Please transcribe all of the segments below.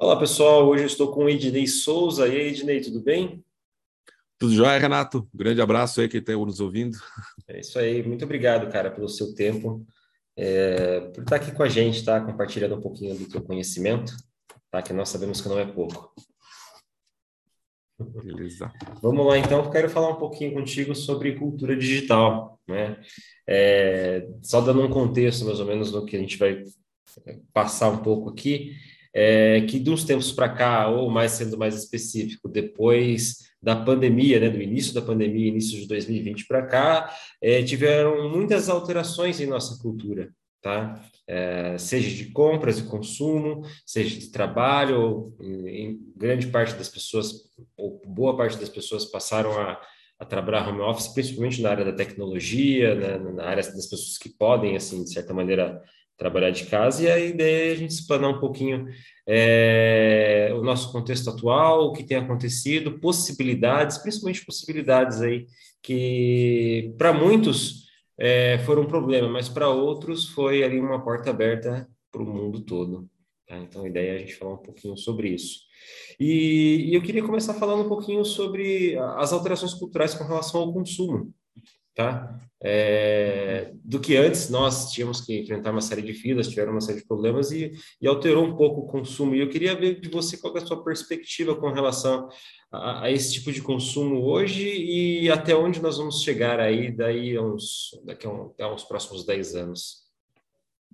Olá pessoal, hoje eu estou com o Ednei Souza. E aí, Ednei, tudo bem? Tudo jóia, Renato? grande abraço aí que está nos ouvindo. É isso aí, muito obrigado, cara, pelo seu tempo, é, por estar aqui com a gente, tá? Compartilhando um pouquinho do teu conhecimento, tá? Que nós sabemos que não é pouco. Beleza. Vamos lá, então, quero falar um pouquinho contigo sobre cultura digital, né? É, só dando um contexto, mais ou menos, no que a gente vai passar um pouco aqui, é que de uns tempos para cá, ou mais sendo mais específico, depois da pandemia, né, do início da pandemia, início de 2020 para cá, é, tiveram muitas alterações em nossa cultura, tá? É, seja de compras e consumo, seja de trabalho, em grande parte das pessoas, ou boa parte das pessoas passaram a, a trabalhar home office, principalmente na área da tecnologia, né, na área das pessoas que podem, assim, de certa maneira, trabalhar de casa, e a ideia é a gente explanar um pouquinho é, o nosso contexto atual, o que tem acontecido, possibilidades, principalmente possibilidades aí que para muitos é, foram um problema, mas para outros foi ali uma porta aberta para o mundo todo. Tá? Então a ideia é a gente falar um pouquinho sobre isso. E, e eu queria começar falando um pouquinho sobre as alterações culturais com relação ao consumo tá? É, do que antes nós tínhamos que enfrentar uma série de filas, tiveram uma série de problemas e, e alterou um pouco o consumo. E eu queria ver de você qual é a sua perspectiva com relação a, a, esse tipo de consumo hoje e até onde nós vamos chegar aí daí uns, daqui a, a uns próximos 10 anos.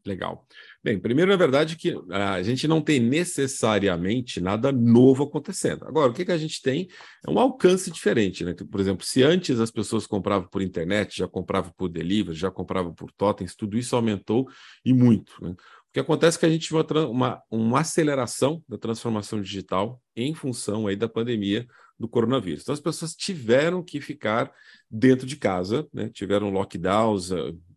Legal. Bem, primeiro, na verdade, que a gente não tem necessariamente nada novo acontecendo. Agora, o que, que a gente tem é um alcance diferente, né? Por exemplo, se antes as pessoas compravam por internet, já compravam por delivery, já compravam por totens, tudo isso aumentou e muito. Né? O que acontece é que a gente viu uma, uma, aceleração da transformação digital em função aí da pandemia do coronavírus. Então, as pessoas tiveram que ficar dentro de casa, né? tiveram lockdowns,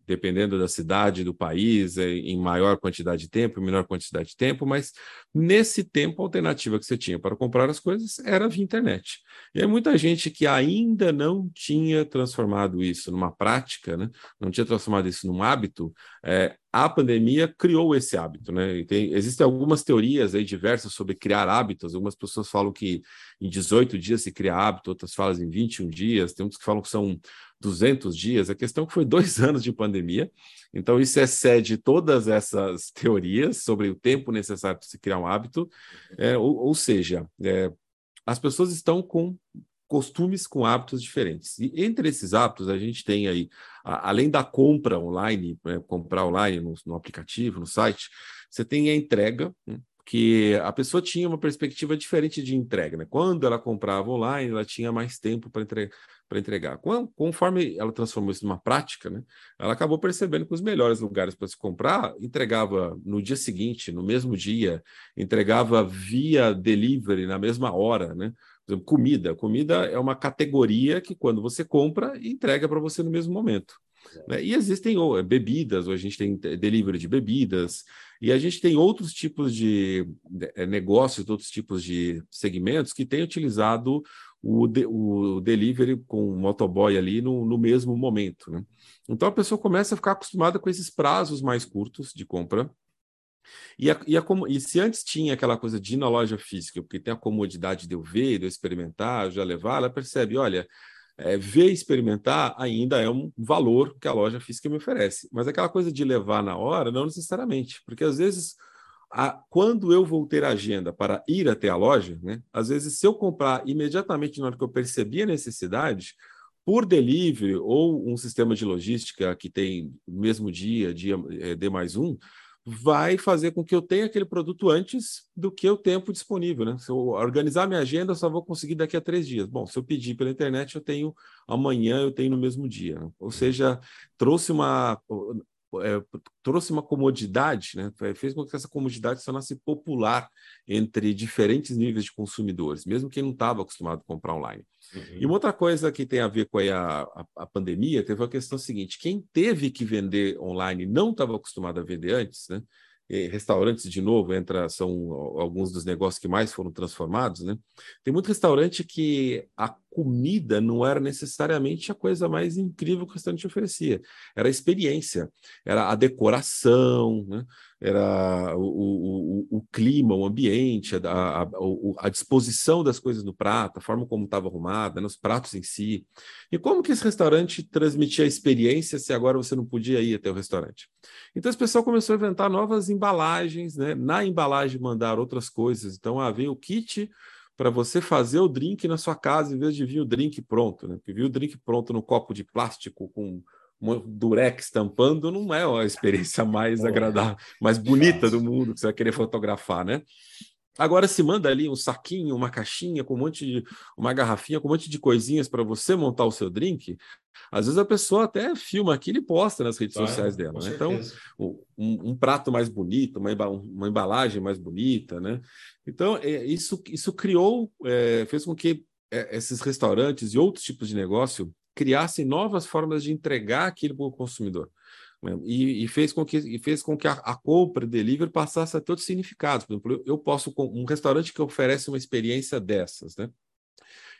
dependendo da cidade, do país, é, em maior quantidade de tempo, em menor quantidade de tempo, mas nesse tempo a alternativa que você tinha para comprar as coisas era via internet. E aí muita gente que ainda não tinha transformado isso numa prática, né? não tinha transformado isso num hábito, é, a pandemia criou esse hábito, né? Tem, existem algumas teorias aí diversas sobre criar hábitos. Algumas pessoas falam que em 18 dias se cria hábito, outras falam em 21 dias, tem uns que falam que são 200 dias. A questão é que foi dois anos de pandemia, então isso excede todas essas teorias sobre o tempo necessário para se criar um hábito. É, ou, ou, seja, é, as pessoas estão com costumes com hábitos diferentes. E entre esses hábitos, a gente tem aí, a, além da compra online, né, comprar online no, no, aplicativo, no site, você tem a entrega, né, que a pessoa tinha uma perspectiva diferente de entrega. Né? Quando ela comprava online, ela tinha mais tempo para entregar para entregar. Conforme ela transformou isso numa prática, né, ela acabou percebendo que os melhores lugares para se comprar entregava no dia seguinte, no mesmo dia, entregava via delivery na mesma hora, né? Exemplo, comida. Comida é uma categoria que quando você compra, entrega para você no mesmo momento. Né? E existem bebidas, ou a gente tem delivery de bebidas, e a gente tem outros tipos de eh, negócios, outros tipos de segmentos que têm utilizado o, de, o delivery com o motoboy ali no, no mesmo momento. Né? Então a pessoa começa a ficar acostumada com esses prazos mais curtos de compra. E, a, e, a, e, se antes tinha aquela coisa de ir na loja física, porque tem a comodidade de eu ver, de eu experimentar, já levar, ela percebe, olha, é, ver e experimentar ainda é um valor que a loja física me oferece. Mas aquela coisa de levar na hora, não necessariamente, porque às vezes a, quando eu vou ter agenda para ir até a loja, né, às vezes, se eu comprar imediatamente na hora que eu percebi a necessidade, por delivery ou um sistema de logística que tem mesmo dia, dia é, D mais um, vai fazer com que eu tenha aquele produto antes do que o tempo disponível. Né? Se eu organizar minha agenda, eu só vou conseguir daqui a três dias. Bom, se eu pedir pela internet, eu tenho amanhã, eu tenho no mesmo dia. Né? Ou seja, trouxe uma é, trouxe uma comodidade, né? fez com que essa comodidade se tornasse popular entre diferentes níveis de consumidores, mesmo quem não estava acostumado a comprar online. Uhum. E uma outra coisa que tem a ver com a, a, a, pandemia teve a questão seguinte: quem teve que vender online não estava acostumado a vender antes, né? Restaurantes, de novo, entra, são alguns dos negócios que mais foram transformados, né? Tem muito restaurante que a comida não era necessariamente a coisa mais incrível que o restaurante oferecia. Era a experiência, era a decoração, né? Era o, o, o, clima, o ambiente, a, a, a, disposição das coisas no prato, a forma como estava arrumada, nos pratos em si. E como que esse restaurante transmitia a experiência se agora você não podia ir até o restaurante? Então, esse pessoal começou a inventar novas embalagens, né? na embalagem mandar outras coisas. Então, ah, veio o kit para você fazer o drink na sua casa em vez de vir o drink pronto, né? Porque vir o drink pronto no copo de plástico com um durex tampando não é a experiência mais agradável, mais bonita do mundo que você vai querer fotografar, né? Agora se manda ali um saquinho, uma caixinha com um monte de uma garrafinha com um monte de coisinhas para você montar o seu drink. Às vezes a pessoa até filma aquilo e posta nas redes sociais dela. Né? Então, um, um, prato mais bonito, uma, uma embalagem mais bonita, né? Então, é, isso, isso criou, é, fez com que é, esses restaurantes e outros tipos de negócio criassem novas formas de entregar aquilo para o consumidor. Né? E, e, fez com que, e fez com que a, a compra delivery passasse a ter outros significados. Por exemplo, eu posso, um restaurante que oferece uma experiência dessas, né?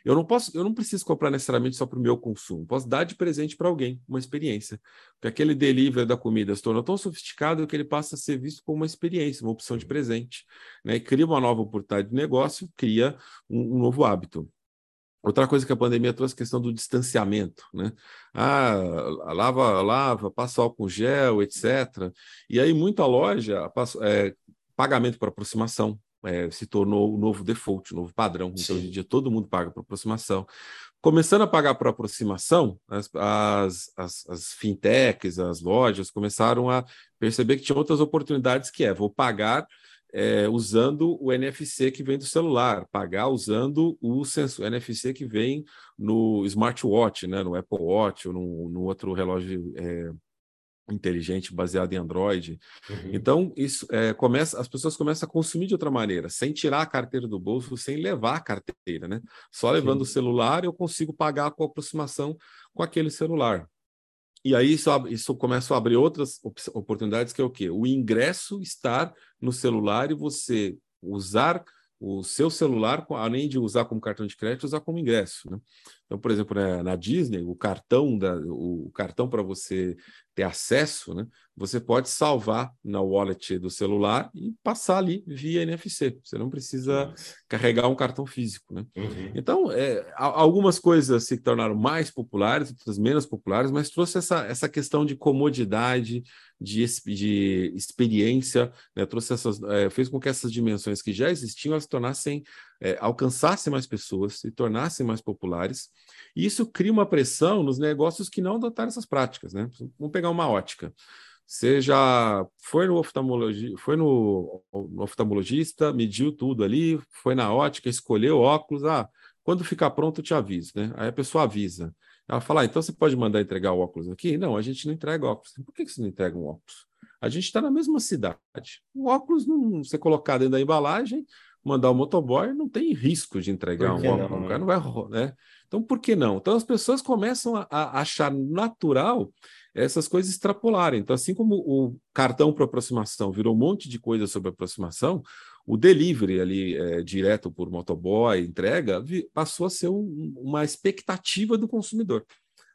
Eu não posso, eu não preciso comprar necessariamente só para o meu consumo. Posso dar de presente para alguém uma experiência. Porque aquele delivery da comida se tornou tão sofisticado que ele passa a ser visto como uma experiência, uma opção de presente. Né? E cria uma nova oportunidade de negócio, cria um, um novo hábito. Outra coisa que a pandemia trouxe é a questão do distanciamento, né? Ah, lava, lava, passa álcool gel, etc. E aí muita loja, é, pagamento por aproximação, é, se tornou o novo default, o novo padrão. Então, hoje em dia, todo mundo paga por aproximação. Começando a pagar por aproximação, as, as, as, as, fintechs, as lojas começaram a perceber que tinha outras oportunidades que é, vou pagar é, usando o NFC que vem do celular, pagar usando o sensor NFC que vem no smartwatch, né, no Apple Watch ou no, no outro relógio é, inteligente baseado em Android. Uhum. Então, isso é, começa, as pessoas começam a consumir de outra maneira, sem tirar a carteira do bolso, sem levar a carteira, né? Só levando Sim. o celular eu consigo pagar com aproximação com aquele celular. E aí isso, isso começa a abrir outras oportunidades, que é o quê? O ingresso estar no celular e você usar o seu celular, além de usar como cartão de crédito, usar como ingresso. Né? Então, por exemplo, né, na Disney, o cartão da, o cartão para você ter acesso, né, você pode salvar na wallet do celular e passar ali via NFC. Você não precisa Nossa. carregar um cartão físico. Né? Uhum. Então, é, algumas coisas se tornaram mais populares, outras menos populares, mas trouxe essa, essa questão de comodidade, de, de experiência, né? trouxe essas, é, fez com que essas dimensões que já existiam elas tornassem, é, alcançassem mais pessoas, se tornassem mais populares. E isso cria uma pressão nos negócios que não adotaram essas práticas. Né? Vamos pegar uma ótica. Você já foi no, oftalmologi foi no, no oftalmologista, mediu tudo ali, foi na ótica, escolheu óculos. Ah, quando ficar pronto, eu te aviso. Né? Aí a pessoa avisa. Ela fala, ah, então você pode mandar entregar o óculos aqui? Não, a gente não entrega óculos. Por que você não entrega um óculos? A gente está na mesma cidade. O óculos, não, você colocar dentro da embalagem, mandar o motoboy, não tem risco de entregar um óculos. Não, cara não vai. Né? Então, por que não? Então, as pessoas começam a, a achar natural essas coisas extrapolarem. Então, assim como o cartão para aproximação virou um monte de coisa sobre aproximação, o delivery ali é, direto por motoboy, entrega, passou a ser um, uma expectativa do consumidor.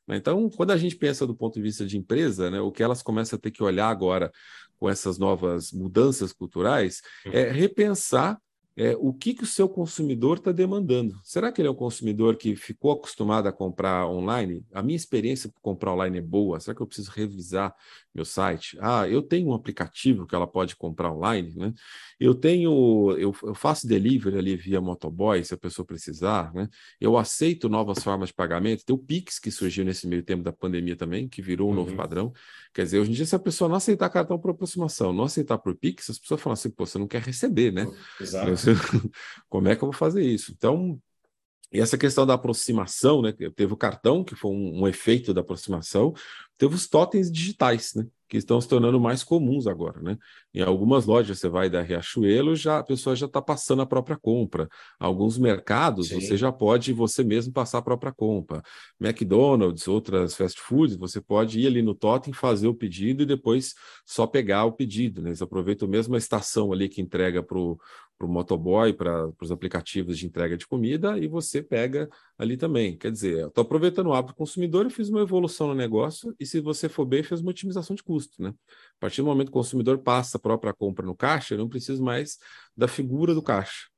Né? Então, quando a gente pensa do ponto de vista de empresa, né, o que elas começam a ter que olhar agora com essas novas mudanças culturais é uhum. repensar é, o que, que o seu consumidor está demandando. Será que ele é um consumidor que ficou acostumado a comprar online? A minha experiência para comprar online é boa? Será que eu preciso revisar meu site? Ah, eu tenho um aplicativo que ela pode comprar online, né? Eu tenho, eu, eu faço delivery ali via motoboy, se a pessoa precisar, né? Eu aceito novas formas de pagamento. Tem o Pix que surgiu nesse meio tempo da pandemia também, que virou um uhum. novo padrão. Quer dizer, hoje em dia, se a pessoa não aceitar cartão por aproximação, não aceitar por Pix, as pessoas falam assim, pô, você não quer receber, né? Exato. como é que eu vou fazer isso? Então, e essa questão da aproximação, né? Teve o cartão, que foi um, um efeito da aproximação, teve os totens digitais, né? Que estão se tornando mais comuns agora, né? Em algumas lojas você vai da Riachuelo, já a pessoa já está passando a própria compra. Alguns mercados Sim. você já pode você mesmo passar a própria compra. McDonald's, outras fast foods, você pode ir ali no totem, fazer o pedido e depois só pegar o pedido, né? Eles aproveitam mesmo a estação ali que entrega para o para o motoboy, para os aplicativos de entrega de comida, e você pega ali também. Quer dizer, estou aproveitando o hábito consumidor e fiz uma evolução no negócio, e se você for bem, fez uma otimização de custo. Né? A partir do momento que o consumidor passa a própria compra no caixa, eu não preciso mais da figura do caixa.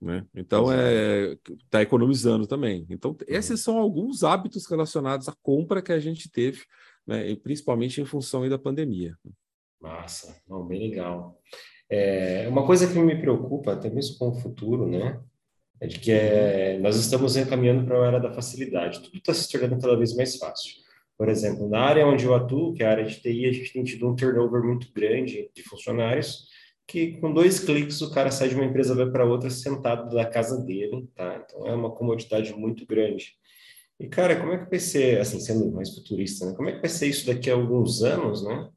Né? Então, é está economizando também. Então, uhum. esses são alguns hábitos relacionados à compra que a gente teve, né? e principalmente em função da pandemia. Massa, Não, bem legal. É, uma coisa que me preocupa, até mesmo com o futuro, né? É de que é, nós estamos encaminhando para a era da facilidade. Tudo está se tornando cada vez mais fácil. Por exemplo, na área onde eu atuo, que é a área de TI, a gente tem tido um turnover muito grande de funcionários, que com dois cliques o cara sai de uma empresa vai para outra sentado da casa dele, tá? Então é uma comodidade muito grande. E cara, como é que vai ser, assim, sendo mais futurista, né? Como é que vai ser isso daqui a alguns anos, né?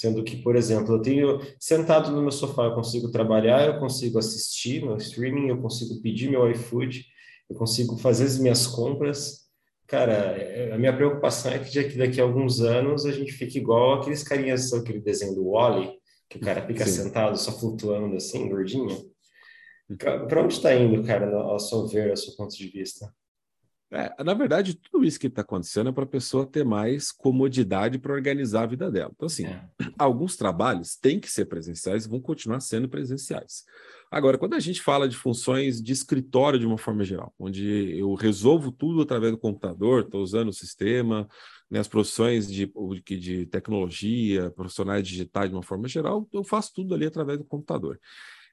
Sendo que, por exemplo, eu tenho sentado no meu sofá, eu consigo trabalhar, eu consigo assistir meu streaming, eu consigo pedir meu iFood, eu consigo fazer as minhas compras. Cara, a minha preocupação é que daqui a alguns anos a gente fique igual aqueles carinhas, aquele desenho do Wally, que o cara fica Sim. sentado só flutuando assim, gordinho. Para onde está indo, cara, ao seu ver, ao seu ponto de vista? É, na verdade, tudo isso que está acontecendo é para a pessoa ter mais comodidade para organizar a vida dela. Então, assim, é. alguns trabalhos têm que ser presenciais e vão continuar sendo presenciais. Agora, quando a gente fala de funções de escritório de uma forma geral, onde eu resolvo tudo através do computador, estou usando o sistema, né, as profissões de, de tecnologia, profissionais digitais de uma forma geral, eu faço tudo ali através do computador.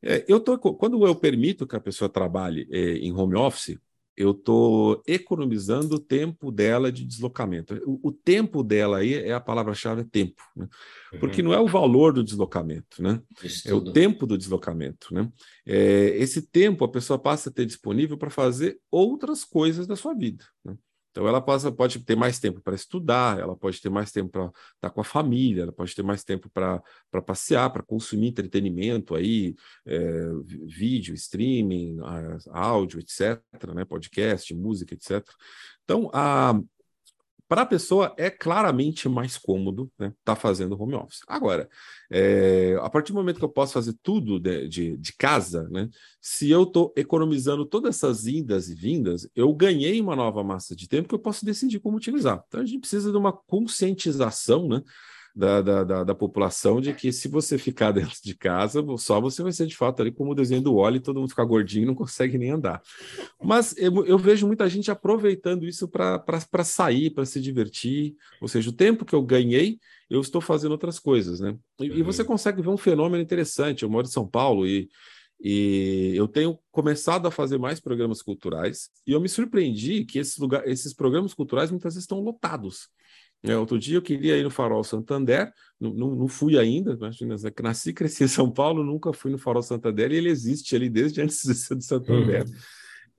É, eu tô, quando eu permito que a pessoa trabalhe é, em home office, eu estou economizando o tempo dela de deslocamento. O, o tempo dela aí é a palavra-chave, é tempo, né? uhum. porque não é o valor do deslocamento, né? é o tempo do deslocamento. Né? É, esse tempo a pessoa passa a ter disponível para fazer outras coisas da sua vida. Né? Então, ela passa, pode ter mais tempo para estudar, ela pode ter mais tempo para estar tá com a família, ela pode ter mais tempo para passear, para consumir entretenimento aí, é, vídeo, streaming, áudio, etc., né, podcast, música, etc. Então, a, para a pessoa é claramente mais cômodo né, tá fazendo home office. Agora, é, a partir do momento que eu posso fazer tudo de, de, de casa, né, se eu estou economizando todas essas idas e vindas, eu ganhei uma nova massa de tempo que eu posso decidir como utilizar. Então, a gente precisa de uma conscientização, né? Da, da, da, da, população de que se você ficar dentro de casa, só você vai ser de fato ali como o desenho do óleo, todo mundo ficar gordinho e não consegue nem andar. Mas eu, eu vejo muita gente aproveitando isso para sair, para se divertir, ou seja, o tempo que eu ganhei, eu estou fazendo outras coisas, né? E, uhum. e você consegue ver um fenômeno interessante. Eu moro em São Paulo e e eu tenho começado a fazer mais programas culturais e eu me surpreendi que esses, lugar, esses programas culturais muitas vezes estão lotados. É, outro dia eu queria ir no Farol Santander, não, não, não fui ainda, nasci e cresci em São Paulo, nunca fui no Farol Santander e ele existe ali desde antes de Santander. Uhum.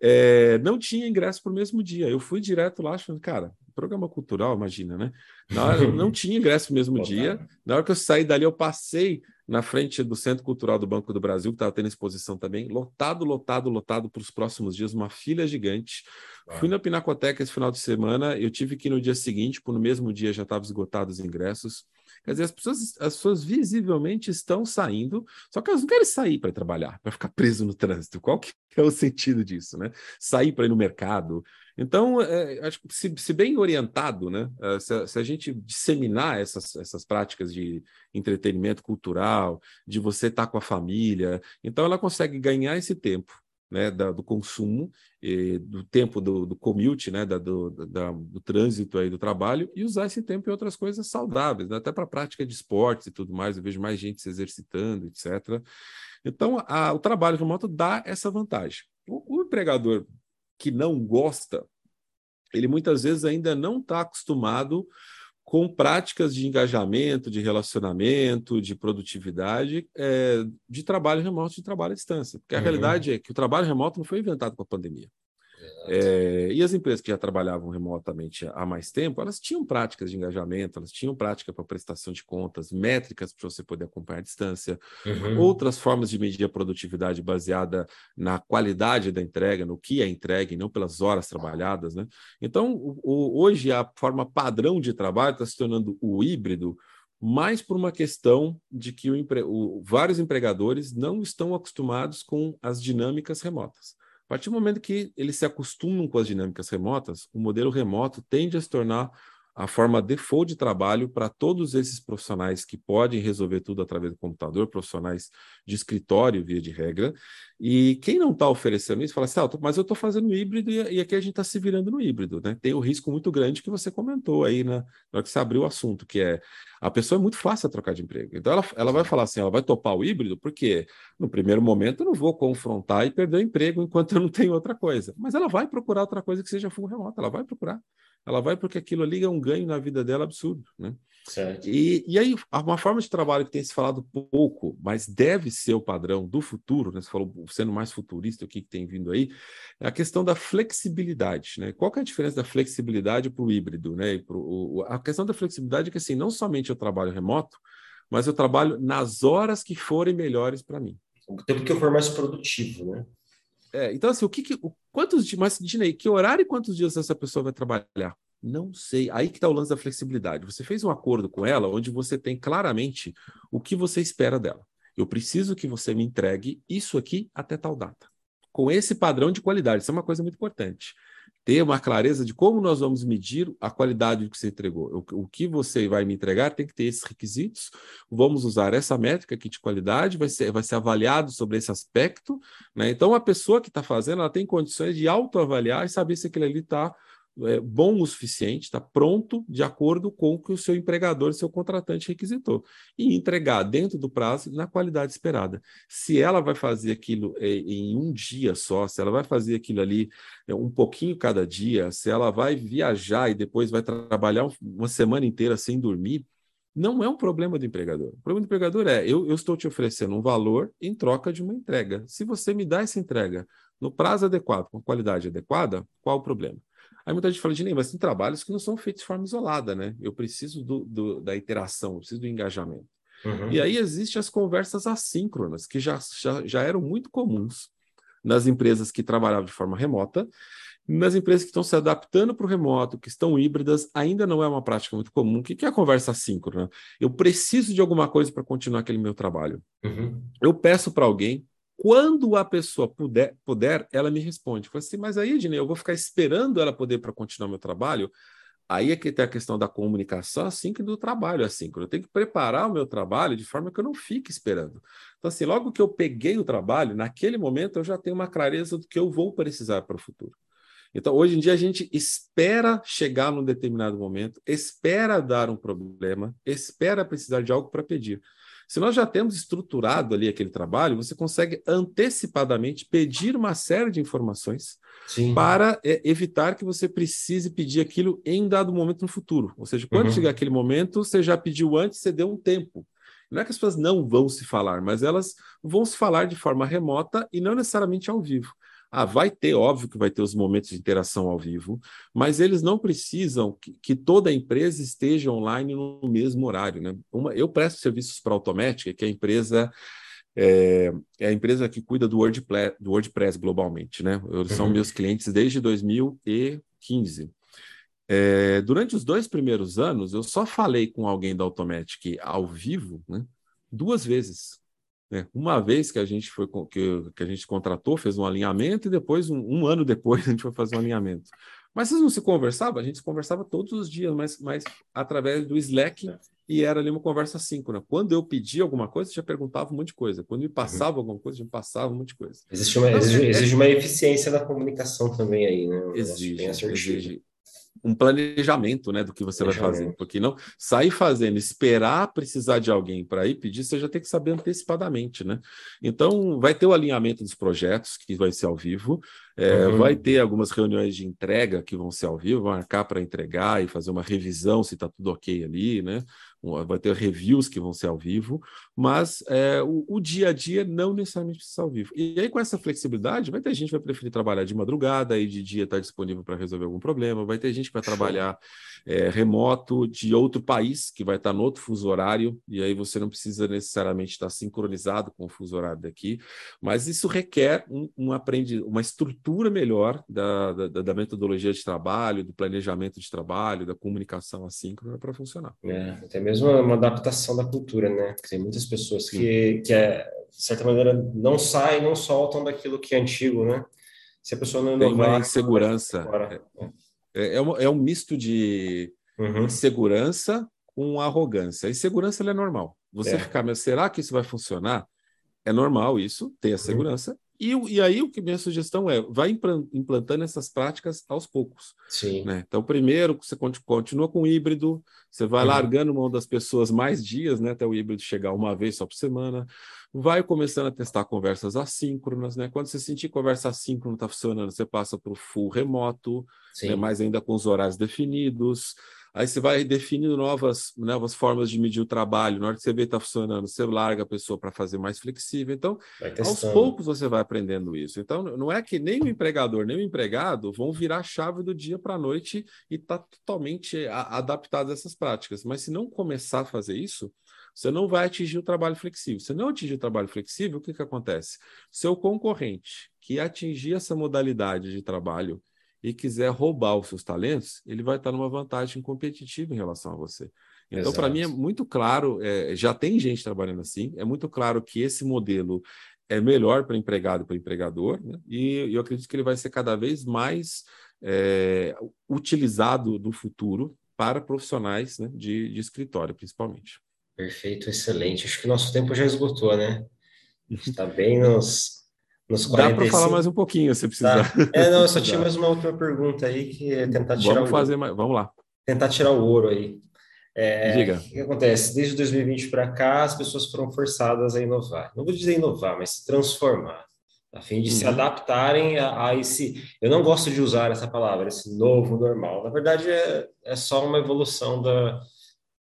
É, não tinha ingresso para o mesmo dia. Eu fui direto lá, achando, cara, programa cultural, imagina, né? Na hora, não tinha ingresso no mesmo dia. Na hora que eu saí dali, eu passei na frente do Centro Cultural do Banco do Brasil, que estava tendo exposição também, lotado, lotado, lotado para os próximos dias, uma fila gigante. Fui na Pinacoteca esse final de semana, eu tive que ir no dia seguinte, porque no mesmo dia já estavam esgotados os ingressos. Quer dizer, as pessoas, as pessoas visivelmente estão saindo, só que elas não querem sair para trabalhar, para ficar preso no trânsito. Qual que é o sentido disso, né? Sair para ir no mercado. Então, é, acho que se, se, bem orientado, né? É, se a, se a, gente disseminar essas, essas práticas de entretenimento cultural, de você estar tá com a família, então ela consegue ganhar esse tempo né, da, do consumo, do tempo do, do commute, né, da, do, da, do trânsito aí do trabalho, e usar esse tempo em outras coisas saudáveis, né, até para prática de esportes e tudo mais. Eu vejo mais gente se exercitando, etc. Então, a, o trabalho remoto dá essa vantagem. O, o empregador que não gosta, ele muitas vezes ainda não está acostumado com práticas de engajamento, de relacionamento, de produtividade, é, de trabalho remoto, de trabalho à distância. Porque a uhum. realidade é que o trabalho remoto não foi inventado com a pandemia. É, e as empresas que já trabalhavam remotamente há mais tempo, elas tinham práticas de engajamento, elas tinham prática para prestação de contas, métricas para você poder acompanhar a distância, uhum. outras formas de medir a produtividade baseada na qualidade da entrega, no que é entregue, não pelas horas trabalhadas. Né? Então, o, o, hoje a forma padrão de trabalho está se tornando o híbrido, mais por uma questão de que o empre... o, vários empregadores não estão acostumados com as dinâmicas remotas. A partir do momento que eles se acostumam com as dinâmicas remotas, o modelo remoto tende a se tornar a forma default de trabalho para todos esses profissionais que podem resolver tudo através do computador, profissionais de escritório, via de regra. E quem não está oferecendo isso, fala assim, ah, mas eu estou fazendo híbrido e, aqui a gente está se virando no híbrido. Né? Tem o risco muito grande que você comentou aí na, na hora que você abriu o assunto, que é a pessoa é muito fácil a trocar de emprego. Então ela, ela vai falar assim, ela vai topar o híbrido, porque no primeiro momento eu não vou confrontar e perder o emprego enquanto eu não tenho outra coisa. Mas ela vai procurar outra coisa que seja full remoto, ela vai procurar. Ela vai porque aquilo ali é um ganho na vida dela absurdo, né? Certo. E, e aí, uma forma de trabalho que tem se falado pouco, mas deve ser o padrão do futuro, né? Você falou, sendo mais futurista, o que, que tem vindo aí, é a questão da flexibilidade, né? Qual é a diferença da flexibilidade para o híbrido, né? Pro, a questão da flexibilidade é que, assim, não somente eu trabalho remoto, mas eu trabalho nas horas que forem melhores para mim. O tempo que eu for mais produtivo, né? É, então, assim, o que, que o, quantos dias, mas Dinei, que horário e quantos dias essa pessoa vai trabalhar? Não sei. Aí que está o lance da flexibilidade. Você fez um acordo com ela onde você tem claramente o que você espera dela. Eu preciso que você me entregue isso aqui até tal data. Com esse padrão de qualidade. Isso é uma coisa muito importante ter uma clareza de como nós vamos medir a qualidade do que você entregou. O, o, que você vai me entregar tem que ter esses requisitos. Vamos usar essa métrica aqui de qualidade, vai ser, vai ser avaliado sobre esse aspecto. Né? Então, a pessoa que está fazendo, ela tem condições de autoavaliar e saber se aquele ali está é, bom o suficiente, está pronto de acordo com o que o seu empregador, seu contratante requisitou, e entregar dentro do prazo na qualidade esperada. Se ela vai fazer aquilo é, em um dia só, se ela vai fazer aquilo ali é, um pouquinho cada dia, se ela vai viajar e depois vai trabalhar uma semana inteira sem dormir, não é um problema do empregador. O problema do empregador é: eu, eu, estou te oferecendo um valor em troca de uma entrega. Se você me dá essa entrega no prazo adequado, com qualidade adequada, qual o problema? Aí muita gente fala de mas tem trabalhos que não são feitos de forma isolada, né? Eu preciso do, do da interação, eu preciso do engajamento. Uhum. E aí existem as conversas assíncronas, que já, já, já eram muito comuns nas empresas que trabalhavam de forma remota. Nas empresas que estão se adaptando para o remoto, que estão híbridas, ainda não é uma prática muito comum. O que é a conversa assíncrona? Eu preciso de alguma coisa para continuar aquele meu trabalho. Uhum. Eu peço para alguém, quando a pessoa puder, puder ela me responde. Fala assim, mas aí, Ednei, eu vou ficar esperando ela poder para continuar meu trabalho? Aí é que tem a questão da comunicação assim que do trabalho assim. Eu tenho que preparar o meu trabalho de forma que eu não fique esperando. Então, assim, logo que eu peguei o trabalho, naquele momento eu já tenho uma clareza do que eu vou precisar para o futuro. Então, hoje em dia, a gente espera chegar num determinado momento, espera dar um problema, espera precisar de algo para pedir. Se nós já temos estruturado ali aquele trabalho, você consegue antecipadamente pedir uma série de informações Sim. para é, evitar que você precise pedir aquilo em dado momento no futuro. Ou seja, quando uhum. chegar aquele momento, você já pediu antes, você deu um tempo. Não é que as pessoas não vão se falar, mas elas vão se falar de forma remota e não necessariamente ao vivo. Ah, vai ter, óbvio que vai ter os momentos de interação ao vivo, mas eles não precisam que, que toda a empresa esteja online no mesmo horário. Né? Uma, eu presto serviços para a Automatic, que é a empresa é, é, a empresa que cuida do WordPress, do WordPress globalmente. Né? Eles são uhum. meus clientes desde 2015. É, durante os dois primeiros anos, eu só falei com alguém da Automatic ao vivo né, duas vezes. Né? Uma vez que a gente foi que, que a gente contratou, fez um alinhamento e depois, um, um, ano depois, a gente foi fazer um alinhamento. Mas vocês não se conversavam? A gente se conversava todos os dias, mas, mas através do Slack é. e era ali uma conversa síncrona. Quando eu pedia alguma coisa, já perguntava um monte de coisa. Quando me passava uhum. alguma coisa, já me passava um monte de coisa. Existe uma, então, exige, é, exige, uma eficiência da comunicação também aí, né? Exige, exige um planejamento né, do que você vai fazer. Porque não sair fazendo, esperar precisar de alguém para ir pedir, você já tem que saber antecipadamente. Né? Então, vai ter o alinhamento dos projetos, que vai ser ao vivo, é, uhum. vai ter algumas reuniões de entrega que vão ser ao vivo, marcar para entregar e fazer uma revisão se está tudo ok ali, né? Vai ter reviews que vão ser ao vivo, mas é, o, o, dia a dia não necessariamente precisa ser ao vivo. E aí, com essa flexibilidade, vai ter gente que vai preferir trabalhar de madrugada e de dia estar tá disponível para resolver algum problema, vai ter gente que vai trabalhar é, remoto de outro país, que vai estar no outro fuso horário, e aí você não precisa necessariamente estar sincronizado com o fuso horário daqui, mas isso requer um, um aprendi uma estrutura melhor da, da, da, metodologia de trabalho, do planejamento de trabalho, da comunicação assíncrona para funcionar. É, até mesmo uma adaptação da cultura, né? Tem muitas pessoas que, que é, de certa maneira, não saem, não soltam daquilo que é antigo, né? Se a pessoa não inovar... Tem uma insegurança. É, é, é, um, é um misto de uhum. insegurança com arrogância. A insegurança é normal. Você é. ficar, mas será que isso vai funcionar? É normal isso, ter a uhum. segurança. Uhum. E, e aí o que minha sugestão é, vai implantando essas práticas aos poucos. Sim. Né? Então, primeiro, você continua com o híbrido, você vai uhum. largando mão das pessoas mais dias, né, até o híbrido chegar uma vez só por semana, vai começando a testar conversas assíncronas, né? Quando você sentir conversa assíncrona está funcionando, você passa para o full remoto, né? mas ainda com os horários definidos. Aí você vai definindo novas, novas formas de medir o trabalho. Na hora que você vê que está funcionando, você larga a pessoa para fazer mais flexível. Então, aos poucos você vai aprendendo isso. Então, não é que nem o empregador nem o empregado vão virar a chave do dia para a noite e estar tá totalmente adaptado a essas práticas. Mas se não começar a fazer isso, você não vai atingir o trabalho flexível. Se não atingir o trabalho flexível, o que, que acontece? Seu concorrente que atingir essa modalidade de trabalho e quiser roubar os seus talentos, ele vai estar numa vantagem competitiva em relação a você. Então, para mim, é muito claro, é, já tem gente trabalhando assim, é muito claro que esse modelo é melhor para empregado e para empregador, né? e eu acredito que ele vai ser cada vez mais é, utilizado no futuro para profissionais né, de, de escritório, principalmente. Perfeito, excelente. Acho que nosso tempo já esgotou, né? Está bem nos nos 45... Dá para falar mais um pouquinho, se precisar. Tá. É, não, eu só tinha mais uma última pergunta aí, que é tentar tirar vamos fazer mais, vamos lá. Tentar tirar o ouro aí. É, Diga. O que acontece? Desde 2020 para cá, as pessoas foram forçadas a inovar. Não vou dizer inovar, mas se transformar, a fim de uhum. se adaptarem a, a, esse. Eu não gosto de usar essa palavra, esse novo normal. Na verdade, é, é só uma evolução da,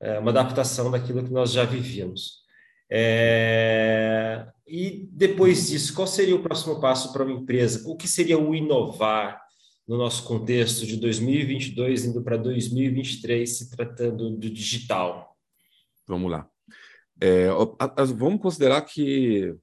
é, uma adaptação daquilo que nós já vivíamos. É, e depois disso, qual seria o próximo passo para uma empresa? O que seria o inovar no nosso contexto de 2022 indo para 2023, se tratando do digital? Vamos lá. É, vamos considerar que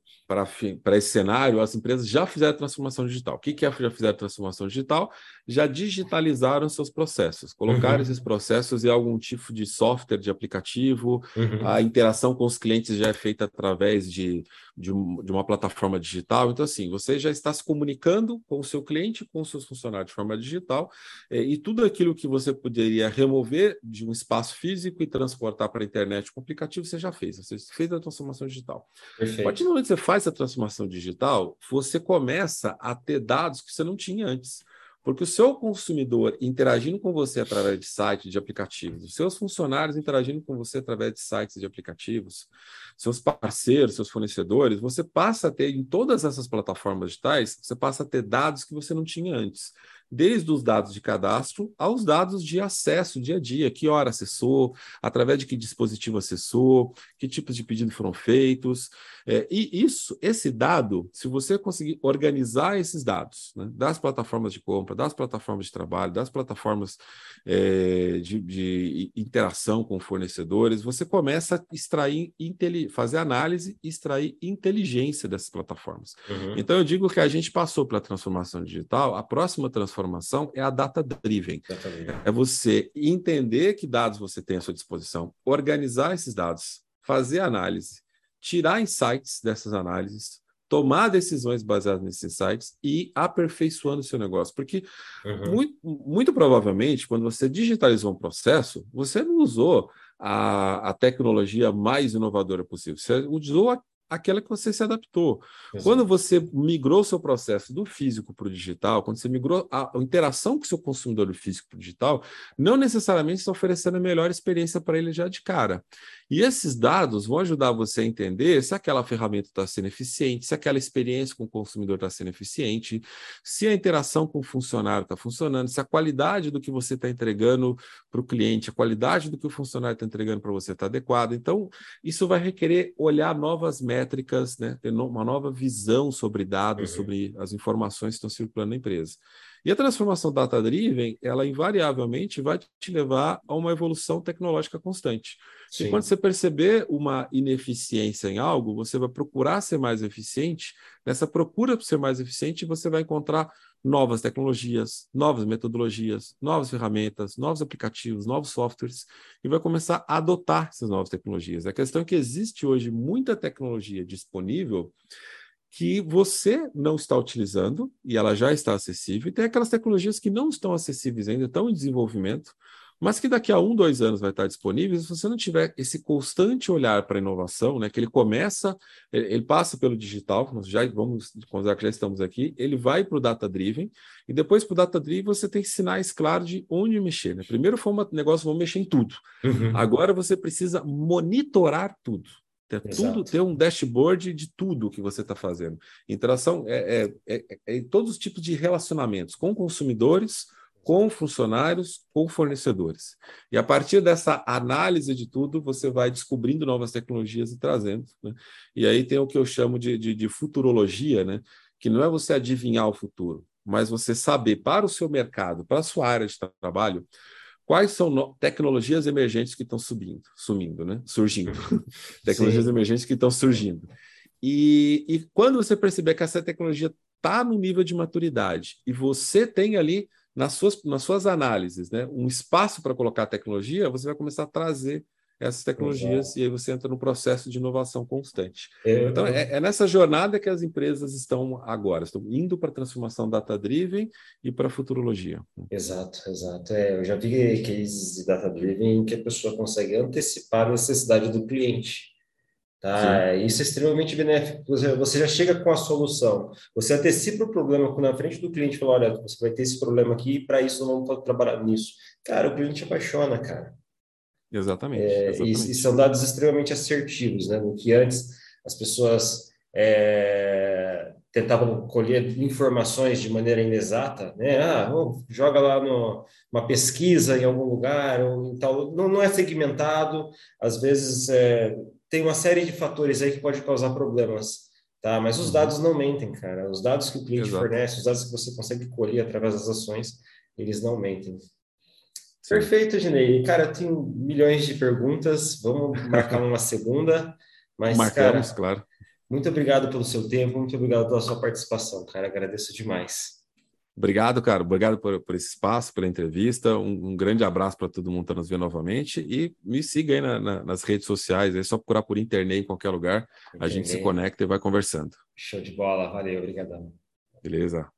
para esse cenário, as empresas já fizeram transformação digital. O que, que é já fizeram transformação digital? Já digitalizaram seus processos, colocaram uhum. esses processos em algum tipo de software, de aplicativo, uhum. a interação com os clientes já é feita através de, de, um, de, uma plataforma digital. Então, assim, você já está se comunicando com o seu cliente, com os seus funcionários de forma digital, eh, e tudo aquilo que você poderia remover de um espaço físico e transportar para a internet com aplicativo, você já fez. Você fez a transformação digital. Perfeito. A partir do momento que você faz essa transformação digital, você começa a ter dados que você não tinha antes. Porque o seu consumidor interagindo com você através de sites, de aplicativos, os seus funcionários interagindo com você através de sites de aplicativos, seus parceiros, seus fornecedores, você passa a ter em todas essas plataformas digitais, você passa a ter dados que você não tinha antes desde os dados de cadastro aos dados de acesso dia a dia, que hora acessou, através de que dispositivo acessou, que tipos de pedido foram feitos. É, e isso, esse dado, se você conseguir organizar esses dados né, das plataformas de compra, das plataformas de trabalho, das plataformas é, de, de, interação com fornecedores, você começa a extrair, fazer análise e extrair inteligência dessas plataformas. Uhum. Então, eu digo que a gente passou pela transformação digital, a próxima transformação transformação é a data driven. É você entender que dados você tem à sua disposição, organizar esses dados, fazer análise, tirar insights dessas análises, tomar decisões baseadas nesses insights e aperfeiçoando o seu negócio. Porque uhum. muito, muito provavelmente, quando você digitalizou um processo, você não usou a, a tecnologia mais inovadora possível. Você usou a aquela que você se adaptou. Exato. Quando você migrou seu processo do físico para o digital, quando você migrou a, interação com o seu consumidor do físico para o digital, não necessariamente está oferecendo a melhor experiência para ele já de cara. E esses dados vão ajudar você a entender se aquela ferramenta está sendo eficiente, se aquela experiência com o consumidor está sendo eficiente, se a interação com o funcionário está funcionando, se a qualidade do que você está entregando para o cliente, a qualidade do que o funcionário está entregando para você está adequada. Então, isso vai requerer olhar novas métricas, né? ter uma nova visão sobre dados, uhum. sobre as informações que estão circulando na empresa. E a transformação data-driven, ela invariavelmente vai te levar a uma evolução tecnológica constante. Sim. E quando você perceber uma ineficiência em algo, você vai procurar ser mais eficiente. Nessa procura por ser mais eficiente, você vai encontrar novas tecnologias, novas metodologias, novas ferramentas, novos aplicativos, novos softwares e vai começar a adotar essas novas tecnologias. A questão é que existe hoje muita tecnologia disponível que você não está utilizando e ela já está acessível, e tem aquelas tecnologias que não estão acessíveis ainda, estão em desenvolvimento, mas que daqui a um, dois anos vai estar disponível, se você não tiver esse constante olhar para a inovação, né, que ele começa, ele passa pelo digital, nós já vamos considerar que já estamos aqui, ele vai para o data-driven, e depois para o data-driven você tem sinais claros de onde mexer. Né? Primeiro foi um negócio, vamos mexer em tudo. Uhum. Agora você precisa monitorar tudo. Ter, tudo, ter um dashboard de tudo que você está fazendo. Interação é, é, é, é em todos os tipos de relacionamentos com consumidores, com funcionários, com fornecedores. E a partir dessa análise de tudo, você vai descobrindo novas tecnologias e trazendo. Né? E aí tem o que eu chamo de, de, de futurologia, né? que não é você adivinhar o futuro, mas você saber para o seu mercado, para a sua área de trabalho, quais são no... tecnologias emergentes que estão subindo, sumindo, né? Surgindo. tecnologias Sim. emergentes que estão surgindo. E, e quando você perceber que essa tecnologia está no nível de maturidade e você tem ali nas suas, nas suas análises, né, um espaço para colocar tecnologia, você vai começar a trazer essas tecnologias Exato. e aí você entra no processo de inovação constante. Eu... Então, é, é, nessa jornada que as empresas estão agora, estão indo para a transformação data-driven e para a futurologia. Exato, exato. É, eu já vi cases de data-driven que a pessoa consegue antecipar a necessidade do cliente. Tá? Isso é extremamente benéfico. Você já chega com a solução, você antecipa o problema na frente do cliente, fala, olha, você vai ter esse problema aqui, para isso não vamos trabalhar nisso. Cara, o cliente apaixona, cara. Exatamente. É, exatamente. E, e, são dados extremamente assertivos, né? No que antes as pessoas é, tentavam colher informações de maneira inexata, né? Ah, joga lá no, uma pesquisa em algum lugar, ou tal. Não, não é segmentado, às vezes é, tem uma série de fatores aí que pode causar problemas, tá? Mas os uhum. dados não mentem, cara. Os dados que o cliente Exato. fornece, os dados que você consegue colher através das ações, eles não mentem. Perfeito, Ginei. Cara, eu tenho milhões de perguntas. Vamos marcar uma segunda. Mas, Marcamos, cara, claro. Muito obrigado pelo seu tempo, muito obrigado pela sua participação, cara. Agradeço demais. Obrigado, cara. Obrigado por, por esse espaço, pela entrevista. Um, um grande abraço para todo mundo que está nos vendo novamente. E me siga aí na, na, nas redes sociais. É só procurar por internet em qualquer lugar. A gente se conecta e vai conversando. Show de bola. Valeu. Obrigadão. Beleza.